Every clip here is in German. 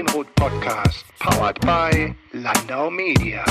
Feenrot Podcast, powered by Landau Media.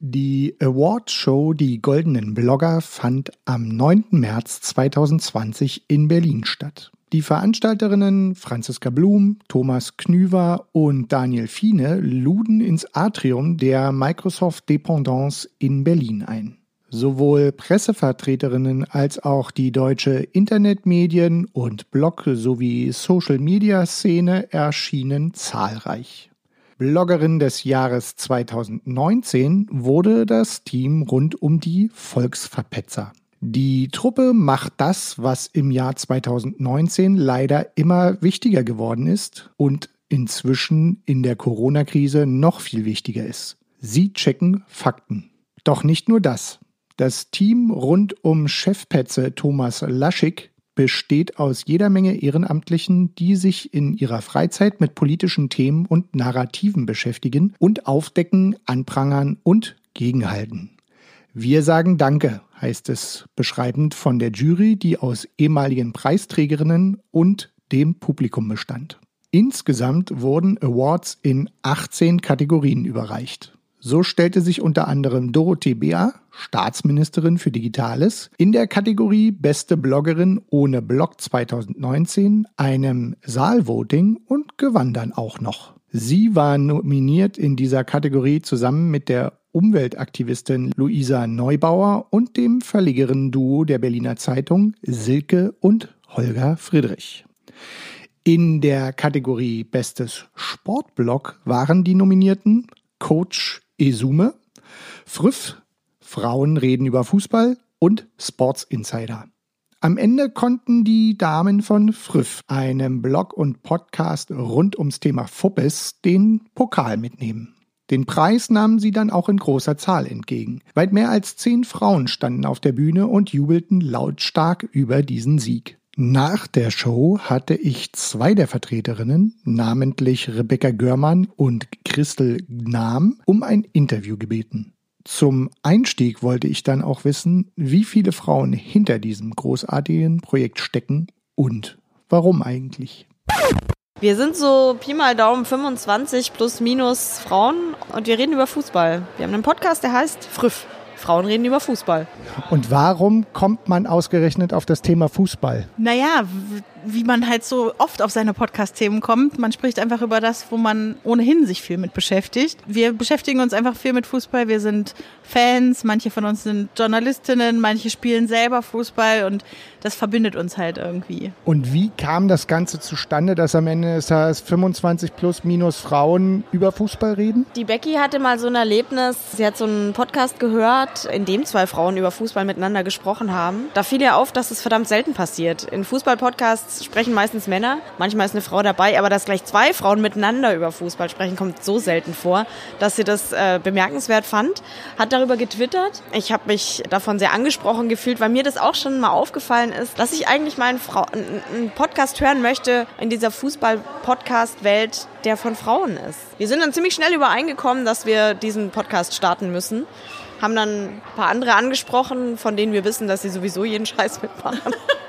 Die Awardshow Die Goldenen Blogger fand am 9. März 2020 in Berlin statt. Die Veranstalterinnen Franziska Blum, Thomas Knüver und Daniel Fiene luden ins Atrium der Microsoft Dependance in Berlin ein. Sowohl Pressevertreterinnen als auch die deutsche Internetmedien- und Blog- sowie Social-Media-Szene erschienen zahlreich. Bloggerin des Jahres 2019 wurde das Team rund um die Volksverpetzer. Die Truppe macht das, was im Jahr 2019 leider immer wichtiger geworden ist und inzwischen in der Corona-Krise noch viel wichtiger ist. Sie checken Fakten. Doch nicht nur das. Das Team rund um Chefpetze Thomas Laschig besteht aus jeder Menge Ehrenamtlichen, die sich in ihrer Freizeit mit politischen Themen und Narrativen beschäftigen und aufdecken, anprangern und gegenhalten. Wir sagen Danke, heißt es beschreibend von der Jury, die aus ehemaligen Preisträgerinnen und dem Publikum bestand. Insgesamt wurden Awards in 18 Kategorien überreicht. So stellte sich unter anderem Dorothee Bär, Staatsministerin für Digitales, in der Kategorie Beste Bloggerin ohne Blog 2019 einem Saalvoting und gewann dann auch noch. Sie war nominiert in dieser Kategorie zusammen mit der Umweltaktivistin Luisa Neubauer und dem Verlegerin-Duo der Berliner Zeitung Silke und Holger Friedrich. In der Kategorie Bestes Sportblog waren die Nominierten Coach Esume, Früff, Frauen reden über Fußball und Sports Insider. Am Ende konnten die Damen von Früff, einem Blog und Podcast rund ums Thema Fuppes, den Pokal mitnehmen. Den Preis nahmen sie dann auch in großer Zahl entgegen. Weit mehr als zehn Frauen standen auf der Bühne und jubelten lautstark über diesen Sieg. Nach der Show hatte ich zwei der Vertreterinnen, namentlich Rebecca Görmann und Christel Gnam, um ein Interview gebeten. Zum Einstieg wollte ich dann auch wissen, wie viele Frauen hinter diesem großartigen Projekt stecken und warum eigentlich. Wir sind so Pi mal Daumen 25 plus minus Frauen und wir reden über Fußball. Wir haben einen Podcast, der heißt Früff. Frauen reden über Fußball. Und warum kommt man ausgerechnet auf das Thema Fußball? Naja, wie man halt so oft auf seine Podcast-Themen kommt. Man spricht einfach über das, wo man ohnehin sich viel mit beschäftigt. Wir beschäftigen uns einfach viel mit Fußball. Wir sind Fans, manche von uns sind Journalistinnen, manche spielen selber Fußball und das verbindet uns halt irgendwie. Und wie kam das Ganze zustande, dass am Ende des Tages 25 plus minus Frauen über Fußball reden? Die Becky hatte mal so ein Erlebnis. Sie hat so einen Podcast gehört, in dem zwei Frauen über Fußball miteinander gesprochen haben. Da fiel ihr auf, dass es verdammt selten passiert. In Fußball-Podcasts sprechen meistens Männer, manchmal ist eine Frau dabei, aber dass gleich zwei Frauen miteinander über Fußball sprechen, kommt so selten vor, dass sie das äh, bemerkenswert fand. Hat darüber getwittert. Ich habe mich davon sehr angesprochen gefühlt, weil mir das auch schon mal aufgefallen ist, dass ich eigentlich mal einen, Frau einen Podcast hören möchte in dieser Fußball-Podcast-Welt, der von Frauen ist. Wir sind dann ziemlich schnell übereingekommen, dass wir diesen Podcast starten müssen haben dann ein paar andere angesprochen, von denen wir wissen, dass sie sowieso jeden Scheiß mitmachen.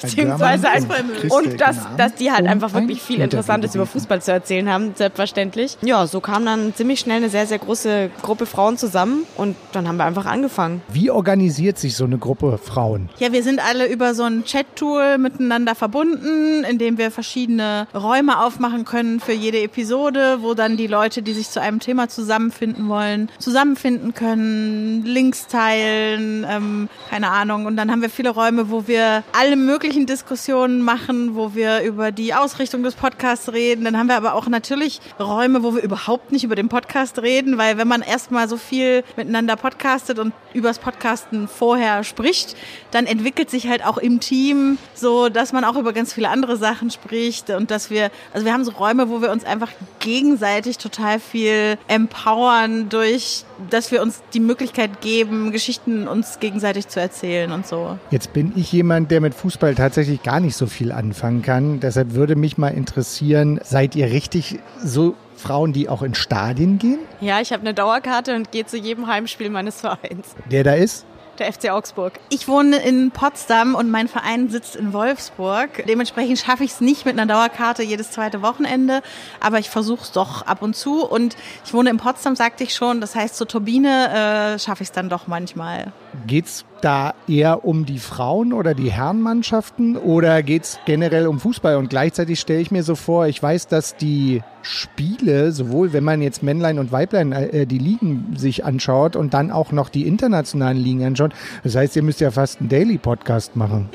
Beziehungsweise einfach, und dass, dass die halt einfach wirklich viel Interessantes über Fußball zu erzählen haben, selbstverständlich. Ja, so kam dann ziemlich schnell eine sehr, sehr große Gruppe Frauen zusammen und dann haben wir einfach angefangen. Wie organisiert sich so eine Gruppe Frauen? Ja, wir sind alle über so ein Chat-Tool miteinander verbunden, in dem wir verschiedene Räume aufmachen können für jede Episode, wo dann die Leute, die sich zu einem Thema zusammenfinden wollen, zusammenfinden können, Links teilen, ähm, keine Ahnung. Und dann haben wir viele Räume, wo wir alle möglichen Diskussionen machen, wo wir über die Ausrichtung des Podcasts reden. Dann haben wir aber auch natürlich Räume, wo wir überhaupt nicht über den Podcast reden, weil wenn man erstmal so viel miteinander podcastet und übers Podcasten vorher spricht, dann entwickelt sich halt auch im Team so, dass man auch über ganz viele andere Sachen spricht und dass wir, also wir haben so Räume, wo wir uns einfach gegenseitig total viel empowern durch, dass wir uns die Möglichkeit geben, Geschichten uns gegenseitig zu erzählen und so. Jetzt bin ich jemand, der mit Fußball tatsächlich gar nicht so viel anfangen kann. Deshalb würde mich mal interessieren, seid ihr richtig so Frauen, die auch in Stadien gehen? Ja, ich habe eine Dauerkarte und gehe zu jedem Heimspiel meines Vereins. Der da ist? Der FC Augsburg. Ich wohne in Potsdam und mein Verein sitzt in Wolfsburg. Dementsprechend schaffe ich es nicht mit einer Dauerkarte jedes zweite Wochenende, aber ich versuche es doch ab und zu. Und ich wohne in Potsdam, sagte ich schon. Das heißt, zur Turbine äh, schaffe ich es dann doch manchmal. Geht's da eher um die Frauen oder die Herrenmannschaften oder geht's generell um Fußball? Und gleichzeitig stelle ich mir so vor, ich weiß, dass die Spiele, sowohl wenn man jetzt Männlein und Weiblein äh, die Ligen sich anschaut und dann auch noch die internationalen Ligen anschaut, das heißt, ihr müsst ja fast einen Daily-Podcast machen.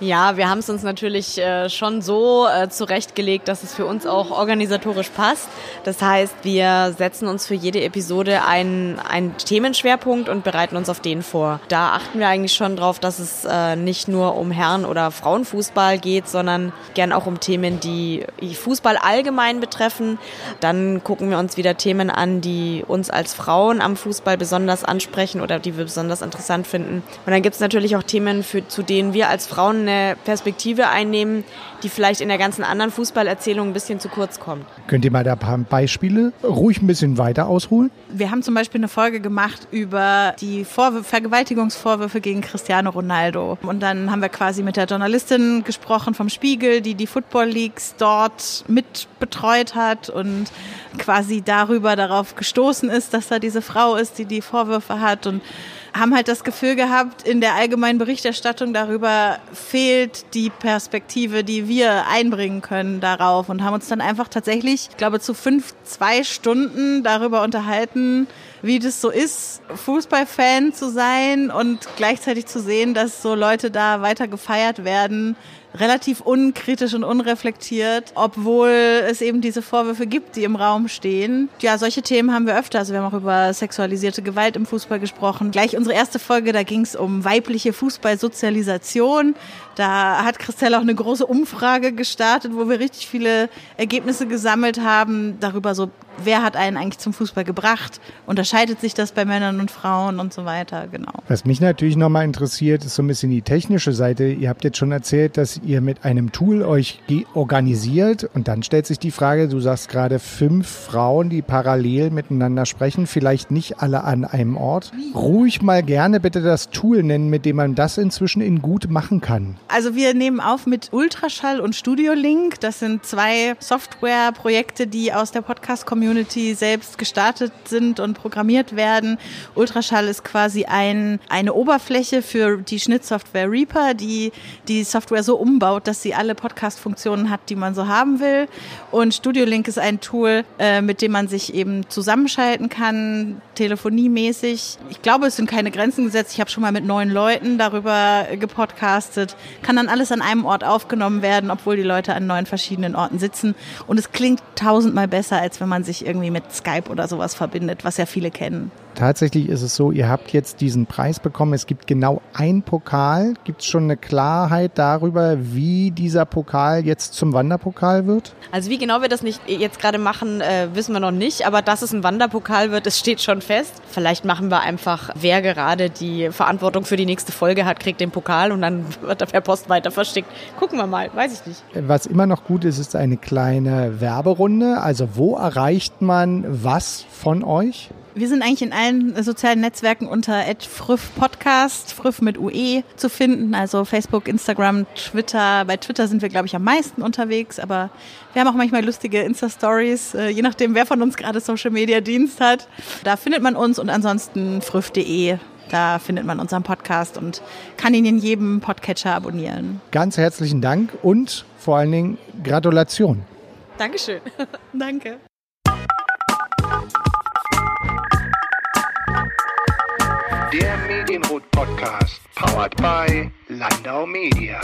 Ja, wir haben es uns natürlich äh, schon so äh, zurechtgelegt, dass es für uns auch organisatorisch passt. Das heißt, wir setzen uns für jede Episode einen, einen Themenschwerpunkt und bereiten uns auf den vor. Da achten wir eigentlich schon drauf, dass es äh, nicht nur um Herren- oder Frauenfußball geht, sondern gern auch um Themen, die Fußball allgemein betreffen. Dann gucken wir uns wieder Themen an, die uns als Frauen am Fußball besonders ansprechen oder die wir besonders interessant finden. Und dann gibt es natürlich auch Themen, für, zu denen wir als Frauen eine Perspektive einnehmen, die vielleicht in der ganzen anderen Fußballerzählung ein bisschen zu kurz kommt. Könnt ihr mal da ein paar Beispiele ruhig ein bisschen weiter ausholen? Wir haben zum Beispiel eine Folge gemacht über die Vorwürfe, Vergewaltigungsvorwürfe gegen Cristiano Ronaldo. Und dann haben wir quasi mit der Journalistin gesprochen vom Spiegel, die die Football Leagues dort mit betreut hat und quasi darüber darauf gestoßen ist, dass da diese Frau ist, die die Vorwürfe hat und haben halt das Gefühl gehabt, in der allgemeinen Berichterstattung darüber fehlt die Perspektive, die wir einbringen können darauf. Und haben uns dann einfach tatsächlich, ich glaube, zu fünf, zwei Stunden darüber unterhalten, wie das so ist, Fußballfan zu sein und gleichzeitig zu sehen, dass so Leute da weiter gefeiert werden, relativ unkritisch und unreflektiert, obwohl es eben diese Vorwürfe gibt, die im Raum stehen. Ja, solche Themen haben wir öfter. Also wir haben auch über sexualisierte Gewalt im Fußball gesprochen. Gleich unsere erste Folge, da ging es um weibliche Fußballsozialisation. Da hat Christelle auch eine große Umfrage gestartet, wo wir richtig viele Ergebnisse gesammelt haben darüber so, wer hat einen eigentlich zum Fußball gebracht? Unterscheidet sich das bei Männern und Frauen und so weiter, genau. Was mich natürlich nochmal interessiert, ist so ein bisschen die technische Seite. Ihr habt jetzt schon erzählt, dass ihr mit einem Tool euch organisiert und dann stellt sich die Frage, du sagst gerade fünf Frauen, die parallel miteinander sprechen, vielleicht nicht alle an einem Ort. Ruhig mal gerne bitte das Tool nennen, mit dem man das inzwischen in gut machen kann. Also wir nehmen auf mit Ultraschall und Studio Link. Das sind zwei Softwareprojekte, die aus der Podcast-Community selbst gestartet sind und programmiert werden. Ultraschall ist quasi ein, eine Oberfläche für die Schnittsoftware Reaper, die die Software so umbaut, dass sie alle Podcast-Funktionen hat, die man so haben will. Und Studio Link ist ein Tool, äh, mit dem man sich eben zusammenschalten kann, telefoniemäßig. Ich glaube, es sind keine Grenzen gesetzt. Ich habe schon mal mit neun Leuten darüber gepodcastet. Kann dann alles an einem Ort aufgenommen werden, obwohl die Leute an neun verschiedenen Orten sitzen. Und es klingt tausendmal besser, als wenn man sich irgendwie mit Skype oder sowas verbindet, was ja viele kennen. Tatsächlich ist es so, ihr habt jetzt diesen Preis bekommen. Es gibt genau ein Pokal. Gibt es schon eine Klarheit darüber, wie dieser Pokal jetzt zum Wanderpokal wird? Also wie genau wir das nicht jetzt gerade machen, äh, wissen wir noch nicht. Aber dass es ein Wanderpokal wird, das steht schon fest. Vielleicht machen wir einfach, wer gerade die Verantwortung für die nächste Folge hat, kriegt den Pokal und dann wird er per Post weiter verschickt. Gucken wir mal, weiß ich nicht. Was immer noch gut ist, ist eine kleine Werberunde. Also wo erreicht man was von euch? Wir sind eigentlich in allen sozialen Netzwerken unter @früff Podcast, früff mit UE zu finden, also Facebook, Instagram, Twitter. Bei Twitter sind wir glaube ich am meisten unterwegs, aber wir haben auch manchmal lustige Insta Stories, äh, je nachdem wer von uns gerade Social Media Dienst hat. Da findet man uns und ansonsten früff.de da findet man unseren Podcast und kann ihn in jedem Podcatcher abonnieren. Ganz herzlichen Dank und vor allen Dingen Gratulation. Dankeschön. Danke. Der Medienrot Podcast, powered by Landau Media.